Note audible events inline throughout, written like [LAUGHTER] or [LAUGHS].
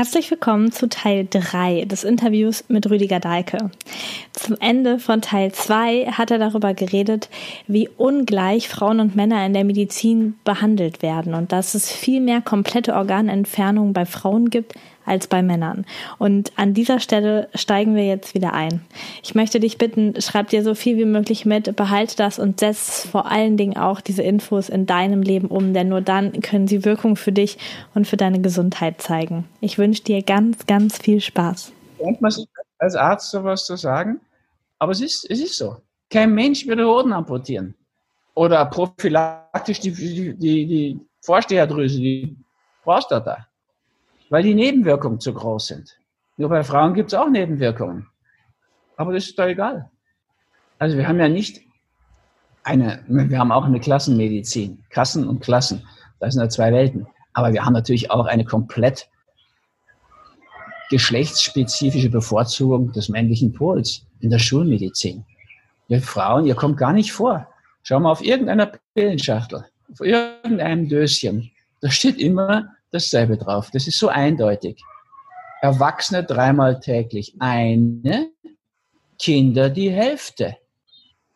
Herzlich willkommen zu Teil 3 des Interviews mit Rüdiger Dahlke. Zum Ende von Teil 2 hat er darüber geredet, wie ungleich Frauen und Männer in der Medizin behandelt werden und dass es viel mehr komplette Organentfernungen bei Frauen gibt als bei Männern. Und an dieser Stelle steigen wir jetzt wieder ein. Ich möchte dich bitten, schreib dir so viel wie möglich mit, behalte das und setz vor allen Dingen auch diese Infos in deinem Leben um, denn nur dann können sie Wirkung für dich und für deine Gesundheit zeigen. Ich wünsche dir ganz, ganz viel Spaß. Denkt man sich als Arzt sowas zu sagen? Aber es ist, es ist so. Kein Mensch würde Hoden amputieren. Oder prophylaktisch die, die, die, die Vorsteherdrüse, die Prostata weil die Nebenwirkungen zu groß sind. Nur bei Frauen gibt es auch Nebenwirkungen. Aber das ist doch egal. Also wir haben ja nicht eine, wir haben auch eine Klassenmedizin, Kassen und Klassen. Das sind ja zwei Welten. Aber wir haben natürlich auch eine komplett geschlechtsspezifische Bevorzugung des männlichen Pols in der Schulmedizin. Ihr Frauen, ihr kommt gar nicht vor. Schau mal auf irgendeiner Pillenschachtel, auf irgendeinem Döschen. Da steht immer dasselbe drauf. Das ist so eindeutig. Erwachsene dreimal täglich eine, Kinder die Hälfte.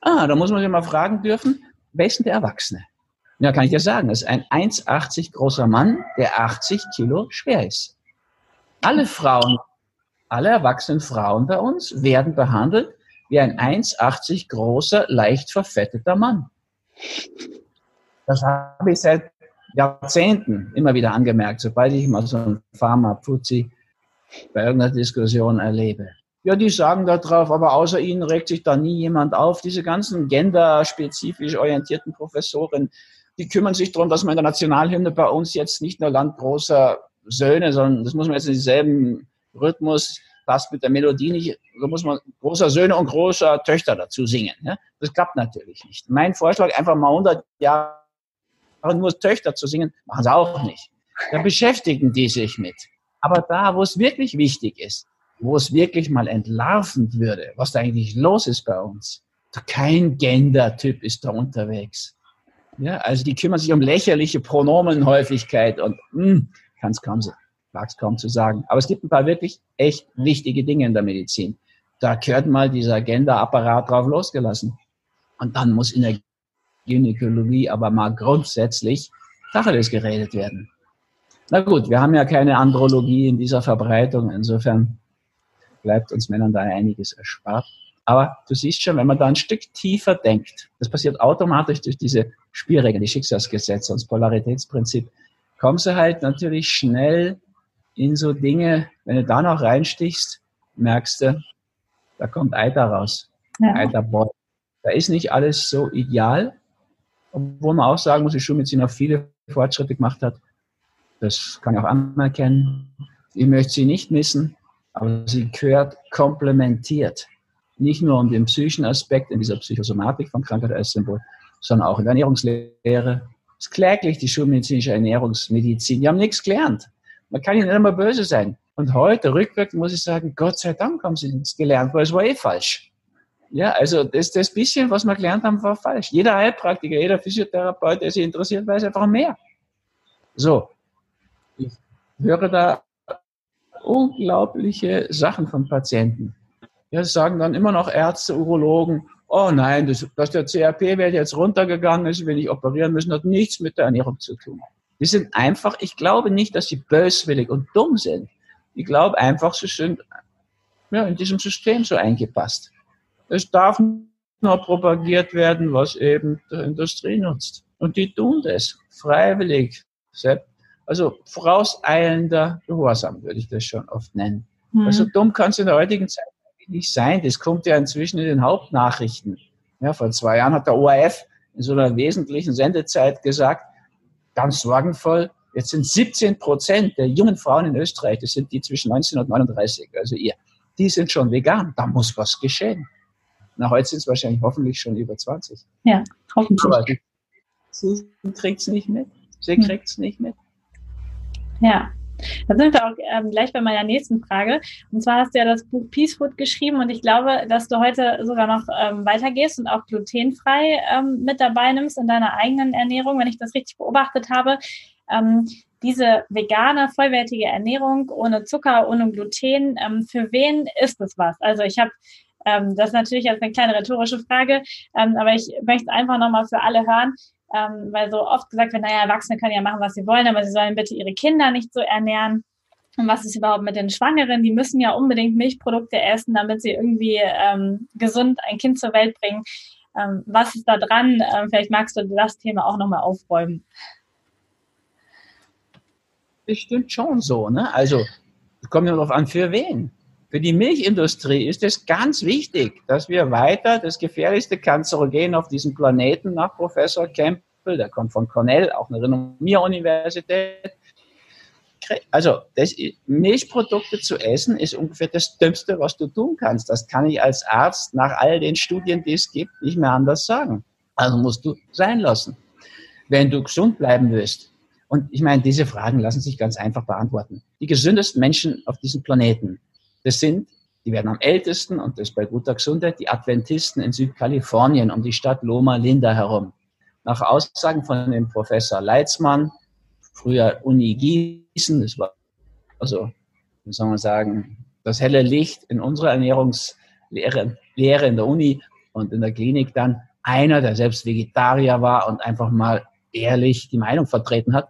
Ah, da muss man sich mal fragen dürfen, wer ist denn der Erwachsene? Ja, kann ich dir sagen, das ist ein 1,80 großer Mann, der 80 Kilo schwer ist. Alle Frauen, alle erwachsenen Frauen bei uns werden behandelt wie ein 1,80 großer, leicht verfetteter Mann. Das habe ich seit Jahrzehnten immer wieder angemerkt, sobald ich mal so ein Pharma-Putzi bei irgendeiner Diskussion erlebe. Ja, die sagen da drauf, aber außer ihnen regt sich da nie jemand auf. Diese ganzen genderspezifisch orientierten Professoren, die kümmern sich darum, dass man in der Nationalhymne bei uns jetzt nicht nur Land großer Söhne, sondern das muss man jetzt in dieselben Rhythmus, passt mit der Melodie nicht, da muss man großer Söhne und großer Töchter dazu singen. Ja? Das klappt natürlich nicht. Mein Vorschlag, einfach mal 100 Jahre aber nur Töchter zu singen, machen sie auch nicht. Da beschäftigen die sich mit. Aber da, wo es wirklich wichtig ist, wo es wirklich mal entlarvend würde, was da eigentlich los ist bei uns, kein Gender-Typ ist da unterwegs. Ja, also die kümmern sich um lächerliche Pronomenhäufigkeit und hm, kann es kaum, kaum zu sagen. Aber es gibt ein paar wirklich echt wichtige Dinge in der Medizin. Da gehört mal dieser Gender-Apparat drauf losgelassen. Und dann muss der Gynäkologie aber mal grundsätzlich Tacheles geredet werden. Na gut, wir haben ja keine Andrologie in dieser Verbreitung, insofern bleibt uns Männern da einiges erspart. Aber du siehst schon, wenn man da ein Stück tiefer denkt, das passiert automatisch durch diese Spielregeln, die Schicksalsgesetze und das Polaritätsprinzip, kommst du halt natürlich schnell in so Dinge, wenn du da noch reinstichst, merkst du, da kommt Eiter raus. Ja. Eiterboy. Da ist nicht alles so ideal, obwohl man auch sagen muss, die Schulmedizin auch viele Fortschritte gemacht hat. Das kann ich auch anerkennen. Ich möchte sie nicht missen, aber sie gehört komplementiert. Nicht nur um den psychischen Aspekt in dieser Psychosomatik von Krankheit als Symbol, sondern auch in der Ernährungslehre. Es ist kläglich die schulmedizinische Ernährungsmedizin. Die haben nichts gelernt. Man kann ihnen nicht immer böse sein. Und heute, rückwirkend, muss ich sagen, Gott sei Dank haben sie nichts gelernt, weil es war eh falsch. Ja, also das, das bisschen, was wir gelernt haben, war falsch. Jeder Heilpraktiker, jeder Physiotherapeut, der sich interessiert, weiß einfach mehr. So, ich höre da unglaubliche Sachen von Patienten. Ja, sagen dann immer noch Ärzte, Urologen, oh nein, das, dass der CRP-Wert jetzt runtergegangen ist, wenn ich operieren müssen, hat nichts mit der Ernährung zu tun. Die sind einfach, ich glaube nicht, dass sie böswillig und dumm sind. Ich glaube einfach, sie sind ja, in diesem System so eingepasst. Es darf nur propagiert werden, was eben der Industrie nutzt. Und die tun das freiwillig. Also vorauseilender Gehorsam würde ich das schon oft nennen. Mhm. Also dumm kann es in der heutigen Zeit nicht sein. Das kommt ja inzwischen in den Hauptnachrichten. Ja, vor zwei Jahren hat der ORF in so einer wesentlichen Sendezeit gesagt, ganz sorgenvoll, jetzt sind 17 Prozent der jungen Frauen in Österreich, das sind die zwischen 19 und 39, also ihr, die sind schon vegan. Da muss was geschehen. Na, heute sind es wahrscheinlich hoffentlich schon über 20. Ja, hoffentlich. Aber sie kriegt es nicht mit. Sie kriegt es nicht mit. Ja, da sind wir auch ähm, gleich bei meiner nächsten Frage. Und zwar hast du ja das Buch Peace Food geschrieben und ich glaube, dass du heute sogar noch ähm, weitergehst und auch glutenfrei ähm, mit dabei nimmst in deiner eigenen Ernährung, wenn ich das richtig beobachtet habe. Ähm, diese vegane, vollwertige Ernährung ohne Zucker, ohne Gluten, ähm, für wen ist es was? Also ich habe ähm, das ist natürlich jetzt eine kleine rhetorische Frage, ähm, aber ich möchte einfach nochmal für alle hören ähm, weil so oft gesagt wird, naja, Erwachsene können ja machen, was sie wollen, aber sie sollen bitte ihre Kinder nicht so ernähren. Und was ist überhaupt mit den Schwangeren? Die müssen ja unbedingt Milchprodukte essen, damit sie irgendwie ähm, gesund ein Kind zur Welt bringen. Ähm, was ist da dran? Ähm, vielleicht magst du das Thema auch nochmal aufräumen. Bestimmt schon so, ne? Also, es kommt ja darauf an, für wen. Für die Milchindustrie ist es ganz wichtig, dass wir weiter das gefährlichste Kanzerogen auf diesem Planeten nach Professor Campbell, der kommt von Cornell, auch eine renommierte Universität, also das, Milchprodukte zu essen ist ungefähr das Dümmste, was du tun kannst. Das kann ich als Arzt nach all den Studien, die es gibt, nicht mehr anders sagen. Also musst du sein lassen, wenn du gesund bleiben willst. Und ich meine, diese Fragen lassen sich ganz einfach beantworten. Die gesündesten Menschen auf diesem Planeten das sind, die werden am ältesten, und das bei guter Gesundheit, die Adventisten in Südkalifornien um die Stadt Loma Linda herum. Nach Aussagen von dem Professor Leitzmann, früher Uni Gießen, das war also, wie soll man sagen, das helle Licht in unserer Ernährungslehre Lehre in der Uni und in der Klinik dann einer, der selbst Vegetarier war und einfach mal ehrlich die Meinung vertreten hat,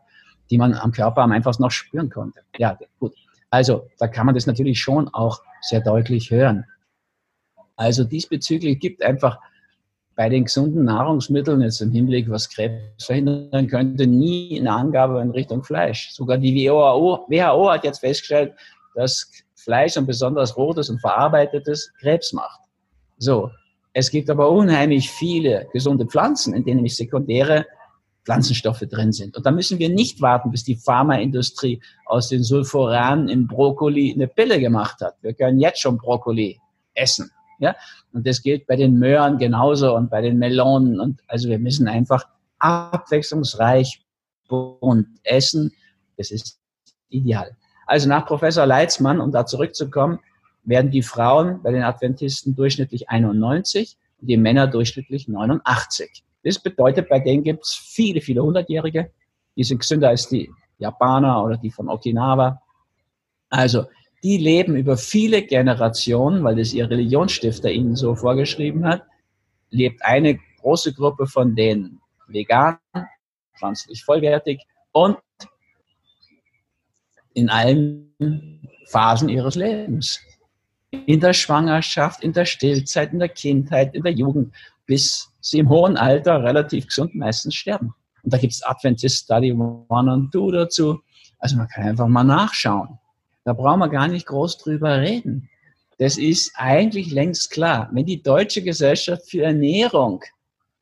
die man am Körper am einfachsten noch spüren konnte. Ja, gut. Also da kann man das natürlich schon auch sehr deutlich hören. Also diesbezüglich gibt einfach bei den gesunden Nahrungsmitteln jetzt im Hinblick, was Krebs verhindern könnte, nie eine Angabe in Richtung Fleisch. Sogar die WHO, WHO hat jetzt festgestellt, dass Fleisch und besonders rotes und verarbeitetes Krebs macht. So. Es gibt aber unheimlich viele gesunde Pflanzen, in denen nämlich sekundäre Pflanzenstoffe drin sind. Und da müssen wir nicht warten, bis die Pharmaindustrie aus den Sulforanen im Brokkoli eine Pille gemacht hat. Wir können jetzt schon Brokkoli essen. Ja? Und das gilt bei den Möhren genauso und bei den Melonen. Und also wir müssen einfach abwechslungsreich und essen. Das ist ideal. Also nach Professor Leitzmann, um da zurückzukommen, werden die Frauen bei den Adventisten durchschnittlich 91 und die Männer durchschnittlich 89. Das bedeutet, bei denen gibt es viele, viele Hundertjährige, die sind gesünder als die Japaner oder die von Okinawa. Also, die leben über viele Generationen, weil das ihr Religionsstifter ihnen so vorgeschrieben hat, lebt eine große Gruppe von denen vegan, pflanzlich vollwertig und in allen Phasen ihres Lebens. In der Schwangerschaft, in der Stillzeit, in der Kindheit, in der Jugend bis sie im hohen Alter relativ gesund meistens sterben. Und da gibt es Adventist Study One und Two dazu. Also man kann einfach mal nachschauen. Da brauchen wir gar nicht groß drüber reden. Das ist eigentlich längst klar. Wenn die Deutsche Gesellschaft für Ernährung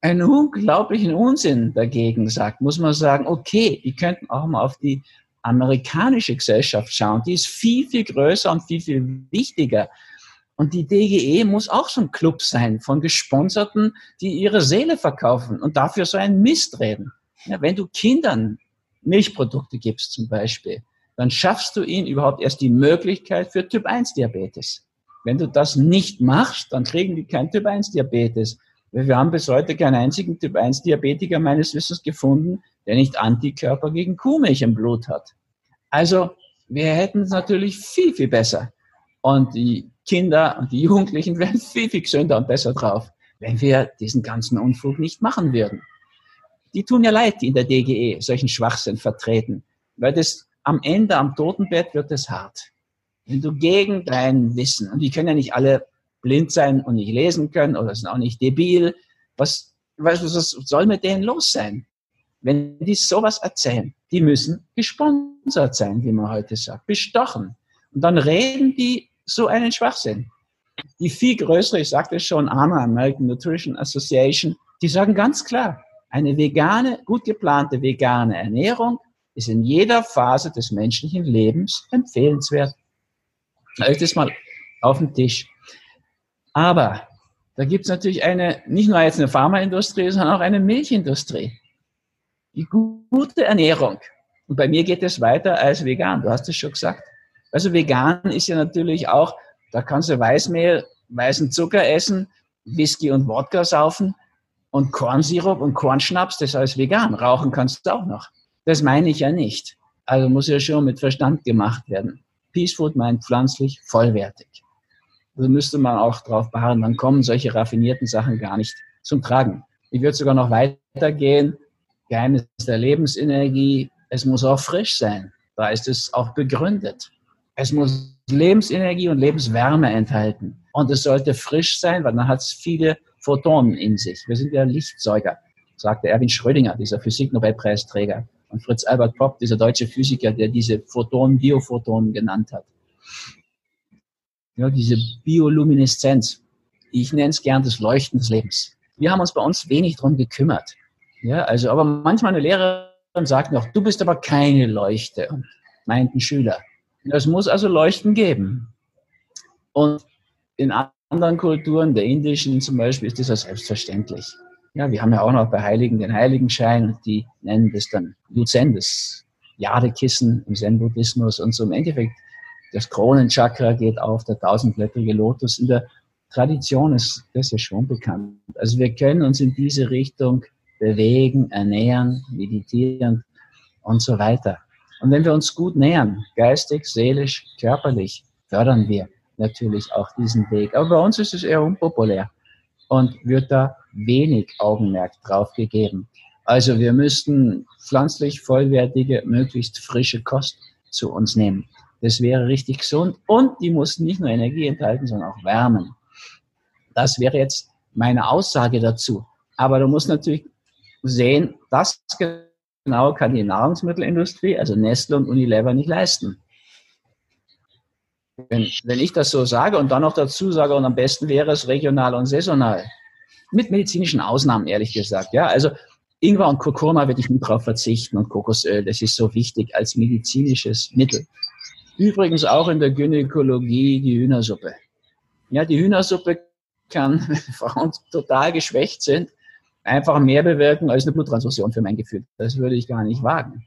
einen unglaublichen Unsinn dagegen sagt, muss man sagen, okay, die könnten auch mal auf die amerikanische Gesellschaft schauen. Die ist viel, viel größer und viel, viel wichtiger. Und die DGE muss auch so ein Club sein von Gesponserten, die ihre Seele verkaufen und dafür so einen Mist reden. Ja, wenn du Kindern Milchprodukte gibst zum Beispiel, dann schaffst du ihnen überhaupt erst die Möglichkeit für Typ 1 Diabetes. Wenn du das nicht machst, dann kriegen die kein Typ 1 Diabetes. Wir haben bis heute keinen einzigen Typ 1 Diabetiker meines Wissens gefunden, der nicht Antikörper gegen Kuhmilch im Blut hat. Also, wir hätten es natürlich viel, viel besser. Und die Kinder und die Jugendlichen [LAUGHS] wären viel, viel gesünder und besser drauf, wenn wir diesen ganzen Unfug nicht machen würden. Die tun ja leid, die in der DGE solchen Schwachsinn vertreten, weil das am Ende, am Totenbett wird es hart. Wenn du gegen dein Wissen, und die können ja nicht alle blind sein und nicht lesen können oder sind auch nicht debil, was, was, was soll mit denen los sein? Wenn die sowas erzählen, die müssen gesponsert sein, wie man heute sagt, bestochen. Und dann reden die so einen Schwachsinn. Die viel größere, ich sagte schon, AMA, American Nutrition Association, die sagen ganz klar, eine vegane, gut geplante vegane Ernährung ist in jeder Phase des menschlichen Lebens empfehlenswert. Leg das mal auf den Tisch. Aber Da gibt es natürlich eine, nicht nur jetzt eine Pharmaindustrie, sondern auch eine Milchindustrie. Die gute Ernährung. Und bei mir geht es weiter als vegan. Du hast es schon gesagt. Also vegan ist ja natürlich auch, da kannst du Weißmehl, weißen Zucker essen, Whisky und Wodka saufen und Kornsirup und Kornschnaps, das heißt vegan. Rauchen kannst du auch noch. Das meine ich ja nicht. Also muss ja schon mit Verstand gemacht werden. Peace Food meint pflanzlich vollwertig. Also müsste man auch darauf beharren, dann kommen solche raffinierten Sachen gar nicht zum Tragen. Ich würde sogar noch weitergehen. Geheimnis der Lebensenergie. Es muss auch frisch sein. Da ist es auch begründet. Es muss Lebensenergie und Lebenswärme enthalten. Und es sollte frisch sein, weil dann hat es viele Photonen in sich. Wir sind ja Lichtsäuger, sagte Erwin Schrödinger, dieser Physiknobelpreisträger. Und Fritz Albert Popp, dieser deutsche Physiker, der diese Photonen, Biophotonen genannt hat. Ja, diese Biolumineszenz. Ich nenne es gern das Leuchten des Lebens. Wir haben uns bei uns wenig drum gekümmert. Ja, also, aber manchmal eine Lehrerin sagt noch, du bist aber keine Leuchte, meint ein Schüler. Es muss also Leuchten geben. Und in anderen Kulturen, der indischen zum Beispiel, ist das ja selbstverständlich. Ja, wir haben ja auch noch bei Heiligen den Heiligenschein und die nennen das dann Yuzen, das Jadekissen im Zen-Buddhismus und so im Endeffekt das Kronenchakra geht auf, der tausendblättrige Lotus. In der Tradition ist das ja schon bekannt. Also wir können uns in diese Richtung bewegen, ernähren, meditieren und so weiter. Und wenn wir uns gut nähern, geistig, seelisch, körperlich, fördern wir natürlich auch diesen Weg. Aber bei uns ist es eher unpopulär und wird da wenig Augenmerk drauf gegeben. Also wir müssten pflanzlich vollwertige, möglichst frische Kost zu uns nehmen. Das wäre richtig gesund und die muss nicht nur Energie enthalten, sondern auch wärmen. Das wäre jetzt meine Aussage dazu. Aber du musst natürlich sehen, das genau kann die Nahrungsmittelindustrie, also Nestle und Unilever, nicht leisten. Wenn, wenn ich das so sage und dann noch dazu sage, und am besten wäre es regional und saisonal, mit medizinischen Ausnahmen, ehrlich gesagt. Ja, also Ingwer und Kurkuma werde ich nie drauf verzichten und Kokosöl, das ist so wichtig als medizinisches Mittel. Übrigens auch in der Gynäkologie die Hühnersuppe. Ja, die Hühnersuppe kann, [LAUGHS] wenn Frauen total geschwächt sind, einfach mehr bewirken als eine Bluttransfusion für mein Gefühl. Das würde ich gar nicht wagen.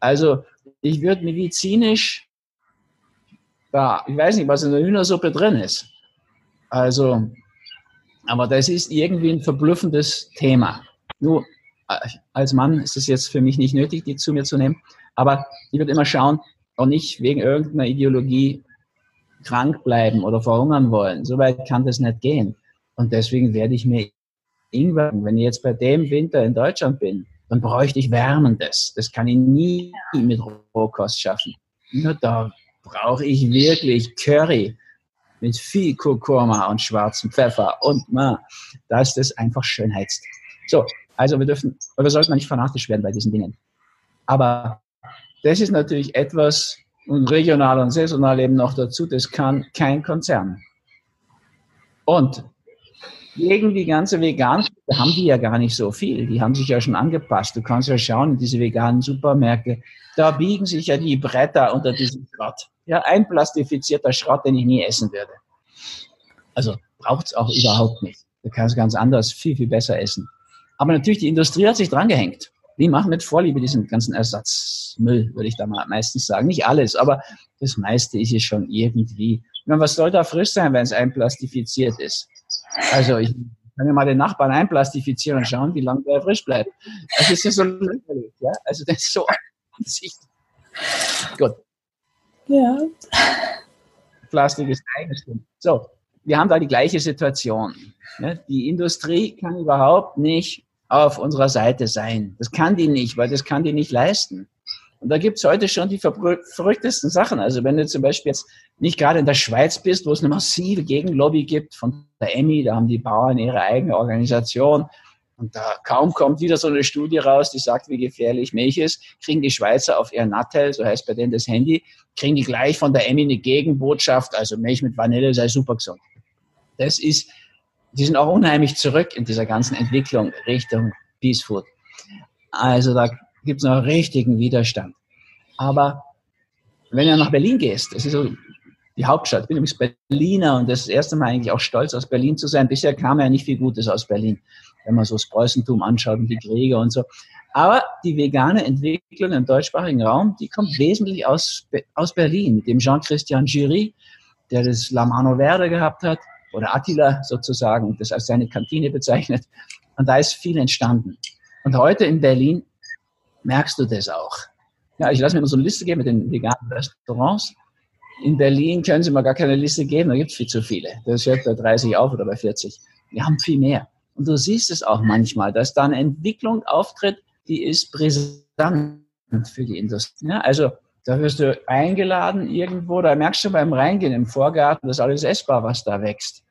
Also ich würde medizinisch ja, ich weiß nicht, was in der Hühnersuppe drin ist. Also, aber das ist irgendwie ein verblüffendes Thema. Nur äh, als Mann ist es jetzt für mich nicht nötig, die zu mir zu nehmen. Aber ich würde immer schauen und nicht wegen irgendeiner Ideologie krank bleiben oder verhungern wollen. So weit kann das nicht gehen. Und deswegen werde ich mir Ingwer, wenn ich jetzt bei dem Winter in Deutschland bin, dann bräuchte ich Wärmendes. Das kann ich nie mit Rohkost schaffen. Nur da brauche ich wirklich Curry mit viel Kurkuma und schwarzem Pfeffer und ma, dass das einfach schön heizt. So, also wir dürfen, wir sollten nicht fanatisch werden bei diesen Dingen. Aber das ist natürlich etwas, und regional und saisonal eben noch dazu, das kann kein Konzern. Und gegen die ganze vegan haben die ja gar nicht so viel. Die haben sich ja schon angepasst. Du kannst ja schauen, diese veganen Supermärkte, da biegen sich ja die Bretter unter diesem Schrott. Ja, ein plastifizierter Schrott, den ich nie essen würde. Also braucht es auch überhaupt nicht. Du kannst ganz anders, viel, viel besser essen. Aber natürlich, die Industrie hat sich drangehängt. Die machen mit Vorliebe diesen ganzen Ersatzmüll, würde ich da mal meistens sagen. Nicht alles, aber das meiste ist es schon irgendwie. Meine, was soll da frisch sein, wenn es einplastifiziert ist? Also ich kann ja mal den Nachbarn einplastifizieren und schauen, wie lange der frisch bleibt. Das ist ja so lächerlich, ja? Also das ist so Ansicht. Gut. Ja. Plastik ist eigenständig. So, wir haben da die gleiche Situation. Ne? Die Industrie kann überhaupt nicht auf unserer Seite sein. Das kann die nicht, weil das kann die nicht leisten. Und da gibt's heute schon die verrücktesten Sachen. Also wenn du zum Beispiel jetzt nicht gerade in der Schweiz bist, wo es eine massive Gegenlobby gibt von der EMI, da haben die Bauern ihre eigene Organisation, und da kaum kommt wieder so eine Studie raus, die sagt, wie gefährlich Milch ist, kriegen die Schweizer auf ihr Nattel, so heißt bei denen das Handy, kriegen die gleich von der Emmy eine Gegenbotschaft, also Milch mit Vanille sei super gesund. Das ist, die sind auch unheimlich zurück in dieser ganzen Entwicklung Richtung Peace Food. Also da gibt es noch richtigen Widerstand. Aber wenn du nach Berlin gehst, das ist so die Hauptstadt. Ich bin übrigens Berliner und das erste Mal eigentlich auch stolz, aus Berlin zu sein. Bisher kam ja nicht viel Gutes aus Berlin, wenn man so das Preußentum anschaut und die Kriege und so. Aber die vegane Entwicklung im deutschsprachigen Raum, die kommt wesentlich aus, aus Berlin, mit dem Jean-Christian Giry, der das La Mano Verde gehabt hat, oder Attila sozusagen, das als seine Kantine bezeichnet. Und da ist viel entstanden. Und heute in Berlin merkst du das auch. Ja, ich lasse mir immer so eine Liste geben mit den veganen Restaurants. In Berlin können sie mir gar keine Liste geben, da gibt es viel zu viele. Das hört bei 30 auf oder bei 40. Wir haben viel mehr. Und du siehst es auch manchmal, dass da eine Entwicklung auftritt, die ist brisant für die Industrie. Ja, also da wirst du eingeladen irgendwo, da merkst du beim Reingehen im Vorgarten, das ist alles essbar, was da wächst.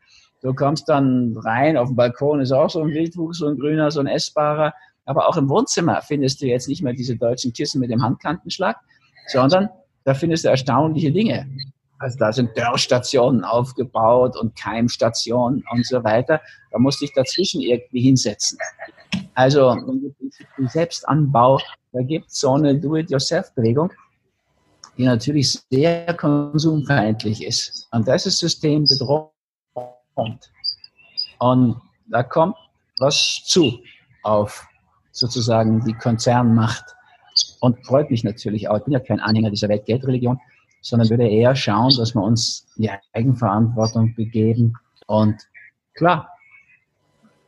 Du kommst dann rein, auf dem Balkon ist auch so ein Wildwuchs, so ein grüner, so ein essbarer. Aber auch im Wohnzimmer findest du jetzt nicht mehr diese deutschen Kissen mit dem Handkantenschlag, sondern da findest du erstaunliche Dinge. Also da sind Dörrstationen aufgebaut und Keimstationen und so weiter. Da musst du dich dazwischen irgendwie hinsetzen. Also Selbstanbau, da gibt es so eine Do-it-yourself-Bewegung, die natürlich sehr konsumfeindlich ist. Und das ist System bedroht. Und da kommt was zu auf sozusagen die Konzernmacht. Und freut mich natürlich auch. Ich bin ja kein Anhänger dieser Weltgeldreligion, sondern würde eher schauen, dass wir uns in die Eigenverantwortung begeben. Und klar,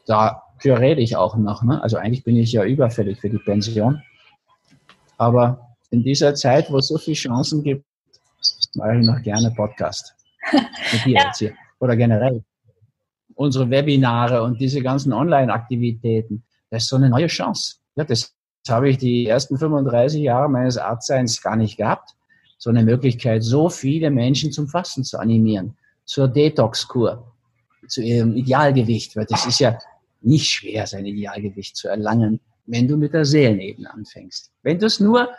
dafür rede ich auch noch. Ne? Also eigentlich bin ich ja überfällig für die Pension. Aber in dieser Zeit, wo es so viele Chancen gibt, mache ich noch gerne Podcast. [LAUGHS] Mit dir ja. jetzt hier. Oder generell. Unsere Webinare und diese ganzen Online-Aktivitäten. Das ist so eine neue Chance. Ja, das habe ich die ersten 35 Jahre meines Arztseins gar nicht gehabt. So eine Möglichkeit, so viele Menschen zum Fasten zu animieren, zur Detox-Kur, zu ihrem Idealgewicht, weil das ist ja nicht schwer, sein Idealgewicht zu erlangen, wenn du mit der Seelenebene anfängst. Wenn du es nur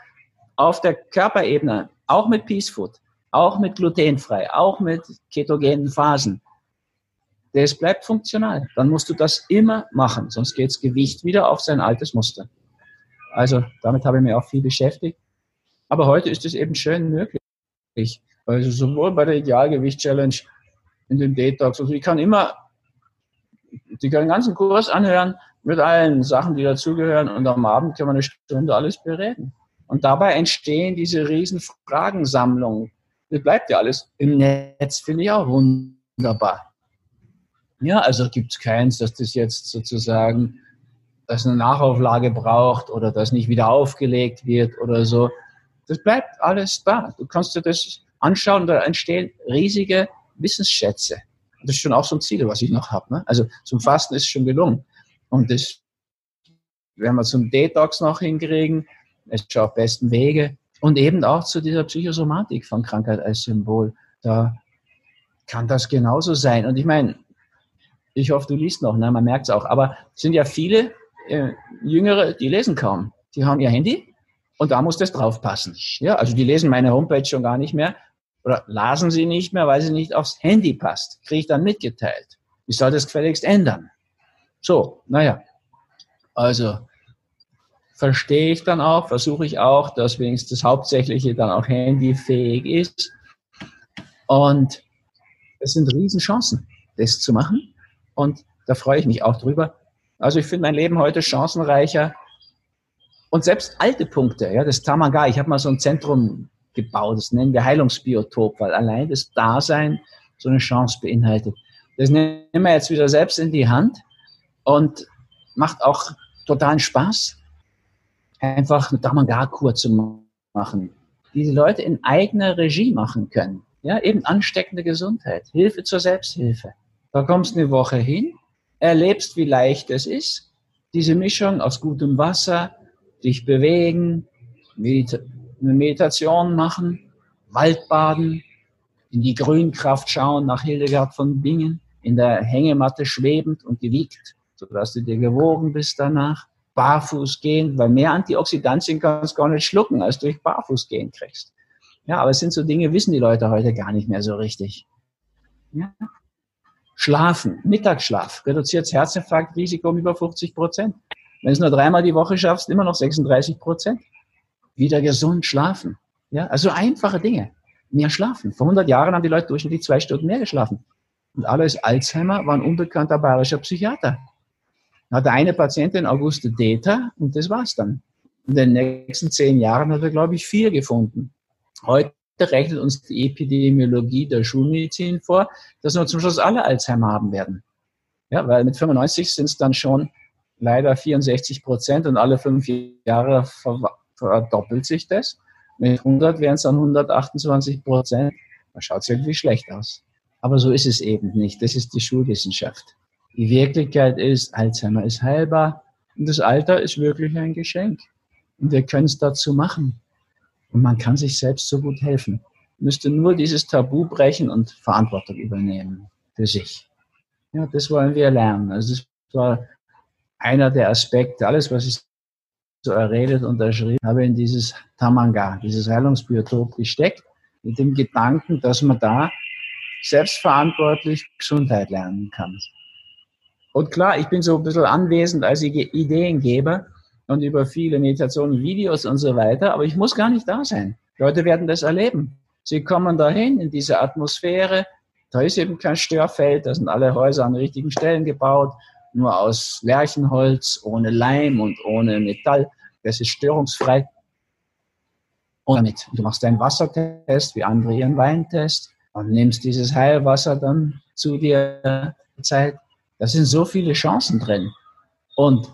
auf der Körperebene, auch mit Peace Food, auch mit glutenfrei, auch mit ketogenen Phasen, das bleibt funktional. Dann musst du das immer machen, sonst geht das Gewicht wieder auf sein altes Muster. Also damit habe ich mich auch viel beschäftigt. Aber heute ist es eben schön möglich. Also sowohl bei der Idealgewicht-Challenge in dem Detox, also ich kann immer die können den ganzen Kurs anhören mit allen Sachen, die dazugehören und am Abend kann man eine Stunde alles bereden. Und dabei entstehen diese riesen Fragensammlungen. Das bleibt ja alles im Netz, finde ich auch wunderbar. Ja, also gibt es keins, dass das jetzt sozusagen, dass eine Nachauflage braucht oder dass nicht wieder aufgelegt wird oder so. Das bleibt alles da. Du kannst dir das anschauen, da entstehen riesige Wissensschätze. Das ist schon auch so ein Ziel, was ich noch habe. Ne? Also zum Fasten ist schon gelungen. Und das werden wir zum Detox noch hinkriegen, es ist schon auf besten Wege. Und eben auch zu dieser Psychosomatik von Krankheit als Symbol. Da kann das genauso sein. Und ich meine, ich hoffe, du liest noch, ne? man merkt es auch. Aber es sind ja viele äh, Jüngere, die lesen kaum. Die haben ihr Handy und da muss das draufpassen. Ja, also die lesen meine Homepage schon gar nicht mehr oder lasen sie nicht mehr, weil sie nicht aufs Handy passt. Kriege ich dann mitgeteilt. Ich soll das gefälligst ändern. So, naja. Also verstehe ich dann auch, versuche ich auch, dass wenigstens das Hauptsächliche dann auch handyfähig ist. Und es sind Riesenchancen, das zu machen. Und da freue ich mich auch drüber. Also ich finde mein Leben heute chancenreicher. Und selbst alte Punkte, ja, das Tamaga, ich habe mal so ein Zentrum gebaut. Das nennen wir Heilungsbiotop, weil allein das Dasein so eine Chance beinhaltet. Das nehmen wir jetzt wieder selbst in die Hand und macht auch totalen Spaß, einfach eine Damangar-Kur zu machen, die die Leute in eigener Regie machen können. Ja, eben ansteckende Gesundheit, Hilfe zur Selbsthilfe. Da kommst eine Woche hin, erlebst, wie leicht es ist, diese Mischung aus gutem Wasser, dich bewegen, Medita Meditation machen, Waldbaden, in die Grünkraft schauen nach Hildegard von Bingen, in der Hängematte schwebend und gewiegt, sodass du dir gewogen bist danach. Barfuß gehen, weil mehr Antioxidantien kannst du gar nicht schlucken, als durch Barfuß gehen kriegst. Ja, aber es sind so Dinge, wissen die Leute heute gar nicht mehr so richtig. Ja. Schlafen, Mittagsschlaf, reduziert das Herzinfarktrisiko um über 50 Prozent. Wenn du es nur dreimal die Woche schaffst, immer noch 36 Prozent wieder gesund schlafen. Ja, also einfache Dinge. mehr schlafen. Vor 100 Jahren haben die Leute durchschnittlich zwei Stunden mehr geschlafen. Und Alois Alzheimer war ein unbekannter bayerischer Psychiater. Da hatte eine Patientin, Auguste Deter, und das war's dann. In den nächsten zehn Jahren hat er, glaube ich, vier gefunden. Heute rechnet uns die Epidemiologie der Schulmedizin vor, dass wir zum Schluss alle Alzheimer haben werden. Ja, weil mit 95 sind es dann schon leider 64 Prozent und alle fünf Jahre verdoppelt sich das. Mit 100 wären es dann 128 Prozent. Da schaut es irgendwie schlecht aus. Aber so ist es eben nicht. Das ist die Schulwissenschaft. Die Wirklichkeit ist, Alzheimer ist heilbar und das Alter ist wirklich ein Geschenk. Und wir können es dazu machen. Und man kann sich selbst so gut helfen. Müsste nur dieses Tabu brechen und Verantwortung übernehmen für sich. Ja, das wollen wir lernen. Also das war einer der Aspekte. Alles, was ich so erredet und erschrieben habe, in dieses Tamanga, dieses Heilungsbiotop gesteckt, mit dem Gedanken, dass man da selbstverantwortlich Gesundheit lernen kann. Und klar, ich bin so ein bisschen anwesend als Ideengeber und über viele Meditationen, Videos und so weiter, aber ich muss gar nicht da sein. Leute werden das erleben. Sie kommen dahin in diese Atmosphäre, da ist eben kein Störfeld, da sind alle Häuser an richtigen Stellen gebaut, nur aus Lärchenholz, ohne Leim und ohne Metall. Das ist störungsfrei. Und damit, du machst deinen Wassertest, wie andere ihren Weintest, und nimmst dieses Heilwasser dann zu dir Zeit. Da sind so viele Chancen drin. Und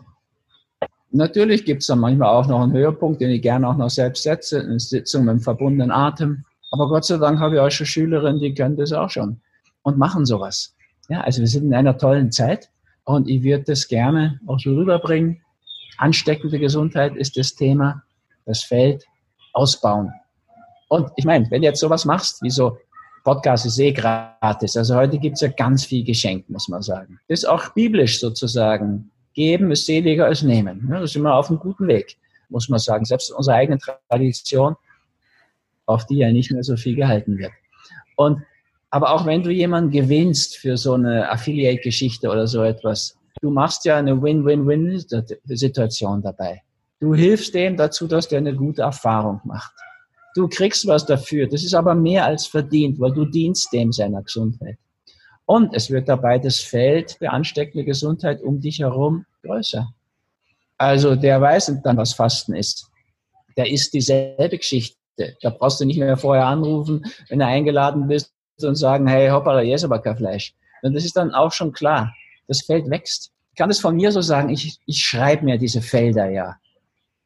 natürlich gibt es dann manchmal auch noch einen Höhepunkt, den ich gerne auch noch selbst setze, eine Sitzung mit dem verbundenen Atem. Aber Gott sei Dank habe ich auch schon Schülerinnen, die können das auch schon und machen sowas. Ja, also wir sind in einer tollen Zeit und ich würde das gerne auch so rüberbringen. Ansteckende Gesundheit ist das Thema, das Feld ausbauen. Und ich meine, wenn du jetzt sowas machst, wie so Podcast ist eh gratis. Also heute gibt es ja ganz viel Geschenk, muss man sagen. Das ist auch biblisch sozusagen. Geben ist seliger als nehmen. Ja, da sind wir auf einem guten Weg, muss man sagen. Selbst unsere eigene Tradition, auf die ja nicht mehr so viel gehalten wird. Und aber auch wenn du jemanden gewinnst für so eine Affiliate-Geschichte oder so etwas, du machst ja eine Win-Win-Win-Situation dabei. Du hilfst dem dazu, dass der eine gute Erfahrung macht. Du kriegst was dafür. Das ist aber mehr als verdient, weil du dienst dem seiner Gesundheit. Und es wird dabei das Feld der ansteckenden Gesundheit um dich herum größer. Also der weiß dann, was Fasten ist. Der ist dieselbe Geschichte. Da brauchst du nicht mehr vorher anrufen, wenn du eingeladen bist und sagen, hey, hoppala, jetzt aber kein Fleisch. Und das ist dann auch schon klar. Das Feld wächst. Ich kann das von mir so sagen, ich, ich schreibe mir diese Felder ja.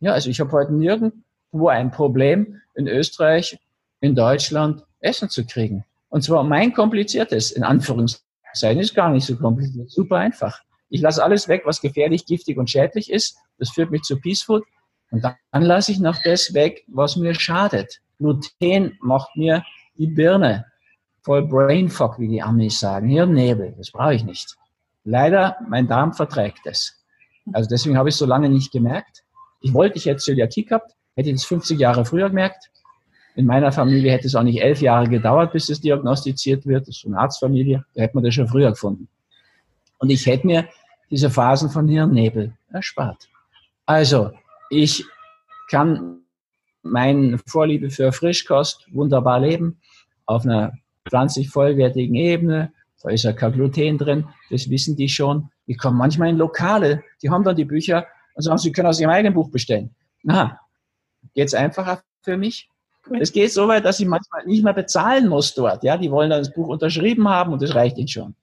Ja, also ich habe heute nirgendwo ein Problem, in Österreich, in Deutschland Essen zu kriegen. Und zwar mein kompliziertes, in Anführungszeichen, ist gar nicht so kompliziert, super einfach. Ich lasse alles weg, was gefährlich, giftig und schädlich ist. Das führt mich zu Peace Food. Und dann lasse ich noch das weg, was mir schadet. Gluten macht mir die Birne voll Brain Fog, wie die Amis sagen. Hirnnebel, das brauche ich nicht. Leider, mein Darm verträgt es. Also deswegen habe ich es so lange nicht gemerkt. Ich wollte ich jetzt Zöliakie gehabt, hätte ich das 50 Jahre früher gemerkt. In meiner Familie hätte es auch nicht elf Jahre gedauert, bis es diagnostiziert wird. Das ist eine Arztfamilie, da hätte man das schon früher gefunden. Und ich hätte mir diese Phasen von Hirnnebel erspart. Also, ich kann meine Vorliebe für Frischkost wunderbar leben, auf einer pflanzlich vollwertigen Ebene. Da ist ja kein Gluten drin, das wissen die schon. Die kommen manchmal in Lokale, die haben dann die Bücher und sagen, sie können aus ihrem eigenen Buch bestellen. Na, geht's einfacher für mich? Es geht so weit, dass ich manchmal nicht mehr bezahlen muss dort. Ja, die wollen dann das Buch unterschrieben haben und das reicht ihnen schon.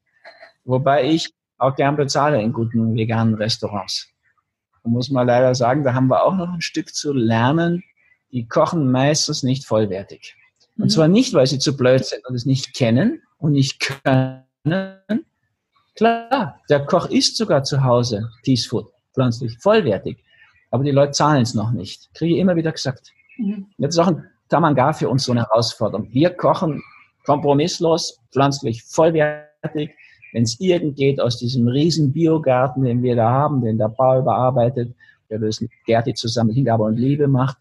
Wobei ich auch gern bezahle in guten veganen Restaurants. Da muss man leider sagen, da haben wir auch noch ein Stück zu lernen. Die kochen meistens nicht vollwertig. Und mhm. zwar nicht, weil sie zu blöd sind und es nicht kennen und nicht können. Klar, der Koch isst sogar zu Hause Peace Food, pflanzlich, vollwertig. Aber die Leute zahlen es noch nicht. Kriege ich immer wieder gesagt. Mhm. Jetzt ist auch ein Tamanga für uns so eine Herausforderung. Wir kochen kompromisslos, pflanzlich, vollwertig. Wenn es irgend geht, aus diesem riesen Biogarten, den wir da haben, den der Bau überarbeitet, der das mit Gerti zusammen Hingabe und Liebe macht.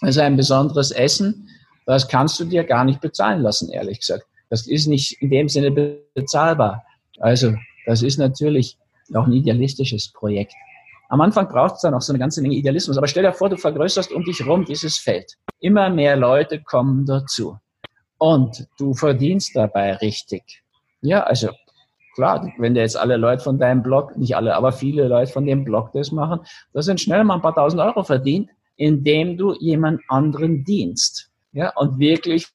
Das ist ein besonderes Essen. Das kannst du dir gar nicht bezahlen lassen, ehrlich gesagt. Das ist nicht in dem Sinne bezahlbar. Also, das ist natürlich auch ein idealistisches Projekt. Am Anfang braucht es dann auch so eine ganze Menge Idealismus. Aber stell dir vor, du vergrößerst um dich rum dieses Feld. Immer mehr Leute kommen dazu. und du verdienst dabei richtig. Ja, also klar, wenn jetzt alle Leute von deinem Blog, nicht alle, aber viele Leute von dem Blog das machen, da sind schnell mal ein paar tausend Euro verdient, indem du jemand anderen dienst. Ja, und wirklich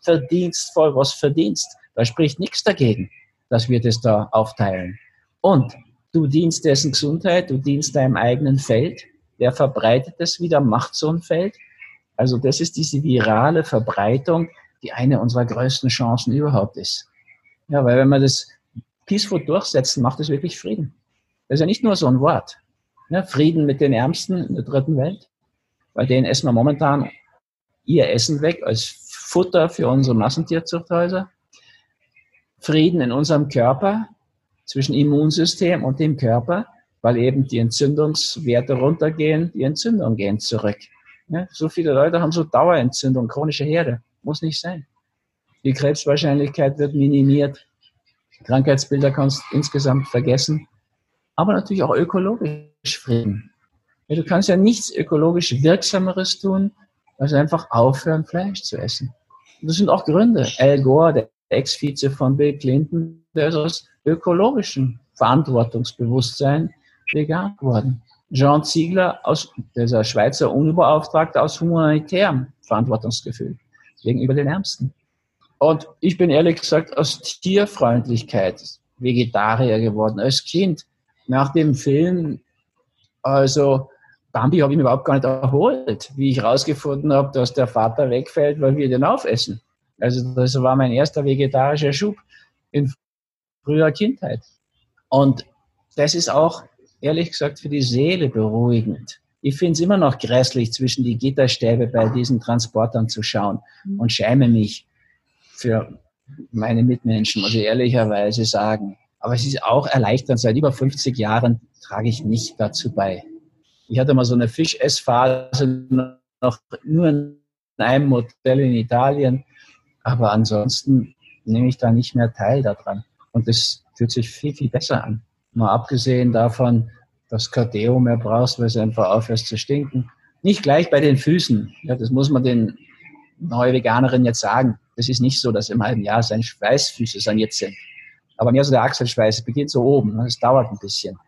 verdienstvoll was verdienst. Da spricht nichts dagegen, dass wir das da aufteilen. Und du dienst dessen Gesundheit, du dienst deinem eigenen Feld, der verbreitet es wieder, macht so ein Feld. Also das ist diese virale Verbreitung, die eine unserer größten Chancen überhaupt ist. Ja, weil wenn man das peaceful durchsetzen, macht es wirklich Frieden. Das ist ja nicht nur so ein Wort. Ja, Frieden mit den Ärmsten in der dritten Welt. Bei denen essen wir momentan ihr Essen weg als Futter für unsere Massentierzuchthäuser. Frieden in unserem Körper zwischen Immunsystem und dem Körper, weil eben die Entzündungswerte runtergehen, die Entzündungen gehen zurück. Ja, so viele Leute haben so Dauerentzündung, chronische Herde. Muss nicht sein. Die Krebswahrscheinlichkeit wird minimiert. Krankheitsbilder kannst du insgesamt vergessen. Aber natürlich auch ökologisch Frieden. Ja, du kannst ja nichts ökologisch Wirksameres tun, als einfach aufhören, Fleisch zu essen. Und das sind auch Gründe. Al Gore, der Ex-Vize von Bill Clinton, der ist aus ökologischem Verantwortungsbewusstsein vegan geworden. Jean Ziegler, aus, dieser Schweizer UNO-Beauftragter, aus humanitärem Verantwortungsgefühl gegenüber den Ärmsten. Und ich bin ehrlich gesagt aus Tierfreundlichkeit Vegetarier geworden als Kind. Nach dem Film, also Bambi habe ich mir überhaupt gar nicht erholt, wie ich herausgefunden habe, dass der Vater wegfällt, weil wir den aufessen. Also das war mein erster vegetarischer Schub in früher Kindheit. Und das ist auch, ehrlich gesagt, für die Seele beruhigend. Ich finde es immer noch grässlich, zwischen die Gitterstäbe bei diesen Transportern zu schauen mhm. und schäme mich für meine Mitmenschen, muss ich ehrlicherweise sagen. Aber es ist auch erleichternd. Seit über 50 Jahren trage ich nicht dazu bei. Ich hatte mal so eine Fischessphase noch nur in einem Modell in Italien. Aber ansonsten nehme ich da nicht mehr teil daran. Und das fühlt sich viel, viel besser an. Mal abgesehen davon, dass kein Deo mehr brauchst, weil es einfach aufhört zu stinken. Nicht gleich bei den Füßen. Ja, das muss man den neue Veganerin jetzt sagen. Das ist nicht so, dass im halben Jahr seine Schweißfüße saniert sind. Aber mehr so der Achselschweiß beginnt so oben. Es dauert ein bisschen.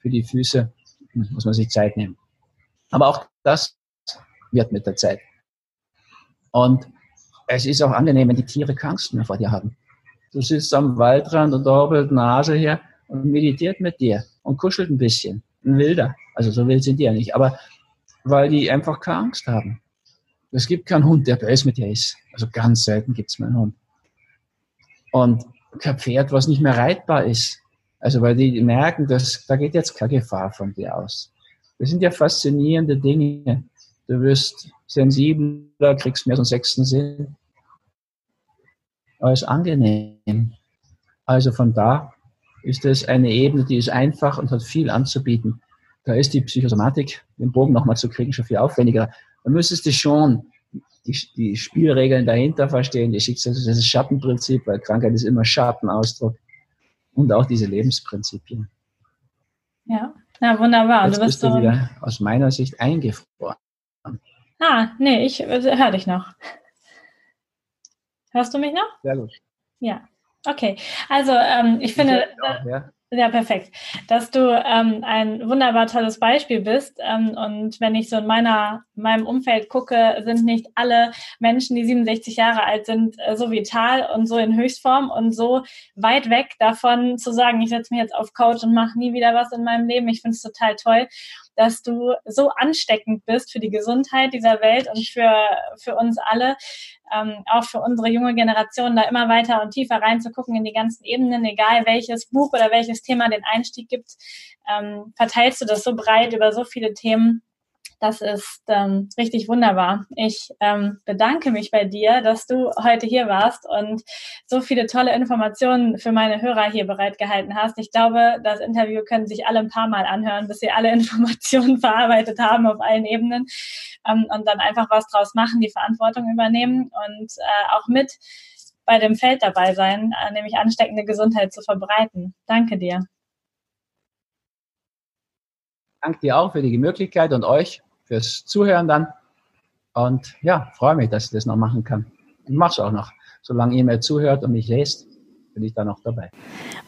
Für die Füße muss man sich Zeit nehmen. Aber auch das wird mit der Zeit. Und es ist auch angenehm, wenn die Tiere keine Angst mehr vor dir haben. Du sitzt am Waldrand und doppelt Nase her und meditiert mit dir und kuschelt ein bisschen. Ein Wilder. Also so wild sind die ja nicht. Aber weil die einfach keine Angst haben. Es gibt keinen Hund, der böse mit dir ist. Also ganz selten gibt es mal einen Hund. Und kein Pferd, was nicht mehr reitbar ist. Also weil die merken, dass da geht jetzt keine Gefahr von dir aus. Das sind ja faszinierende Dinge. Du wirst sensibler, kriegst mehr so einen sechsten Sinn als angenehm. Also von da ist es eine Ebene, die ist einfach und hat viel anzubieten. Da ist die Psychosomatik, den Bogen nochmal zu kriegen, schon viel aufwendiger. Da müsstest du schon die, die Spielregeln dahinter verstehen, die Schicksal, das ist Schattenprinzip, weil Krankheit ist immer Schattenausdruck und auch diese Lebensprinzipien. Ja, ja wunderbar. Jetzt du bist, bist du wieder aus meiner Sicht eingefroren. Ah, nee, ich höre dich noch. Hörst du mich noch? Sehr gut. Ja, okay. Also ähm, ich finde, ich auch, ja. Ja, perfekt. Dass du ähm, ein wunderbar tolles Beispiel bist. Ähm, und wenn ich so in meiner, meinem Umfeld gucke, sind nicht alle Menschen, die 67 Jahre alt sind, äh, so vital und so in Höchstform und so weit weg davon zu sagen, ich setze mich jetzt auf Couch und mache nie wieder was in meinem Leben. Ich finde es total toll dass du so ansteckend bist für die Gesundheit dieser Welt und für, für uns alle, ähm, auch für unsere junge Generation, da immer weiter und tiefer reinzugucken in die ganzen Ebenen, egal welches Buch oder welches Thema den Einstieg gibt, ähm, verteilst du das so breit über so viele Themen das ist ähm, richtig wunderbar. Ich ähm, bedanke mich bei dir, dass du heute hier warst und so viele tolle Informationen für meine Hörer hier bereitgehalten hast. Ich glaube, das Interview können sich alle ein paar Mal anhören, bis sie alle [LAUGHS] Informationen verarbeitet haben auf allen Ebenen ähm, und dann einfach was draus machen, die Verantwortung übernehmen und äh, auch mit bei dem Feld dabei sein, äh, nämlich ansteckende Gesundheit zu verbreiten. Danke dir. Danke dir auch für die Möglichkeit und euch fürs Zuhören dann. Und ja, freue mich, dass ich das noch machen kann. Ich mache es auch noch. Solange ihr mir zuhört und mich lest, bin ich da noch dabei.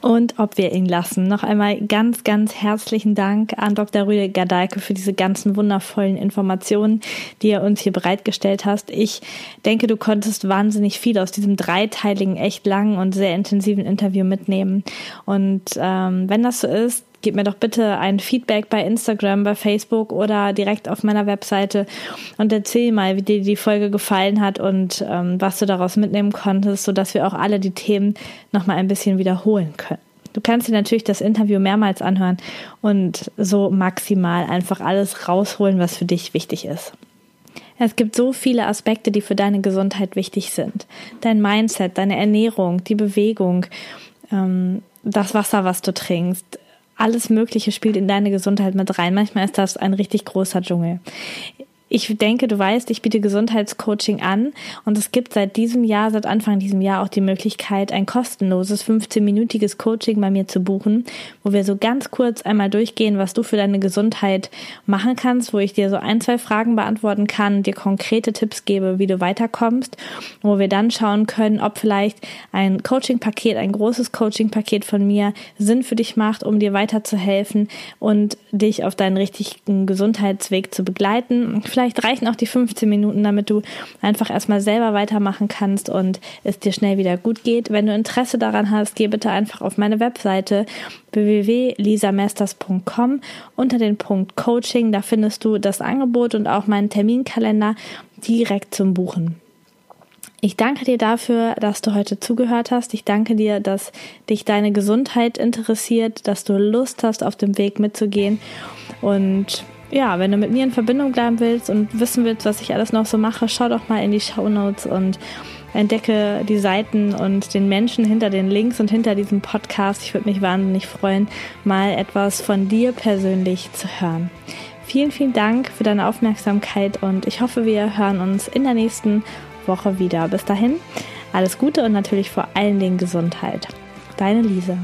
Und ob wir ihn lassen. Noch einmal ganz, ganz herzlichen Dank an Dr. Rüdiger Dahlke für diese ganzen wundervollen Informationen, die er uns hier bereitgestellt hast. Ich denke, du konntest wahnsinnig viel aus diesem dreiteiligen, echt langen und sehr intensiven Interview mitnehmen. Und ähm, wenn das so ist, gib mir doch bitte ein Feedback bei Instagram, bei Facebook oder direkt auf meiner Webseite und erzähl mal, wie dir die Folge gefallen hat und ähm, was du daraus mitnehmen konntest, sodass wir auch alle die Themen nochmal ein bisschen wiederholen können. Du kannst dir natürlich das Interview mehrmals anhören und so maximal einfach alles rausholen, was für dich wichtig ist. Es gibt so viele Aspekte, die für deine Gesundheit wichtig sind. Dein Mindset, deine Ernährung, die Bewegung, ähm, das Wasser, was du trinkst, alles Mögliche spielt in deine Gesundheit mit rein. Manchmal ist das ein richtig großer Dschungel. Ich denke, du weißt, ich biete Gesundheitscoaching an und es gibt seit diesem Jahr, seit Anfang diesem Jahr auch die Möglichkeit, ein kostenloses 15-minütiges Coaching bei mir zu buchen, wo wir so ganz kurz einmal durchgehen, was du für deine Gesundheit machen kannst, wo ich dir so ein, zwei Fragen beantworten kann, dir konkrete Tipps gebe, wie du weiterkommst, wo wir dann schauen können, ob vielleicht ein Coaching-Paket, ein großes Coaching-Paket von mir Sinn für dich macht, um dir weiterzuhelfen und dich auf deinen richtigen Gesundheitsweg zu begleiten. Vielleicht reichen auch die 15 Minuten, damit du einfach erstmal selber weitermachen kannst und es dir schnell wieder gut geht. Wenn du Interesse daran hast, geh bitte einfach auf meine Webseite www.lisamesters.com unter den Punkt Coaching. Da findest du das Angebot und auch meinen Terminkalender direkt zum Buchen. Ich danke dir dafür, dass du heute zugehört hast. Ich danke dir, dass dich deine Gesundheit interessiert, dass du Lust hast, auf dem Weg mitzugehen. Und ja, wenn du mit mir in Verbindung bleiben willst und wissen willst, was ich alles noch so mache, schau doch mal in die Show Notes und entdecke die Seiten und den Menschen hinter den Links und hinter diesem Podcast. Ich würde mich wahnsinnig freuen, mal etwas von dir persönlich zu hören. Vielen, vielen Dank für deine Aufmerksamkeit und ich hoffe, wir hören uns in der nächsten Woche wieder. Bis dahin, alles Gute und natürlich vor allen Dingen Gesundheit. Deine Lisa.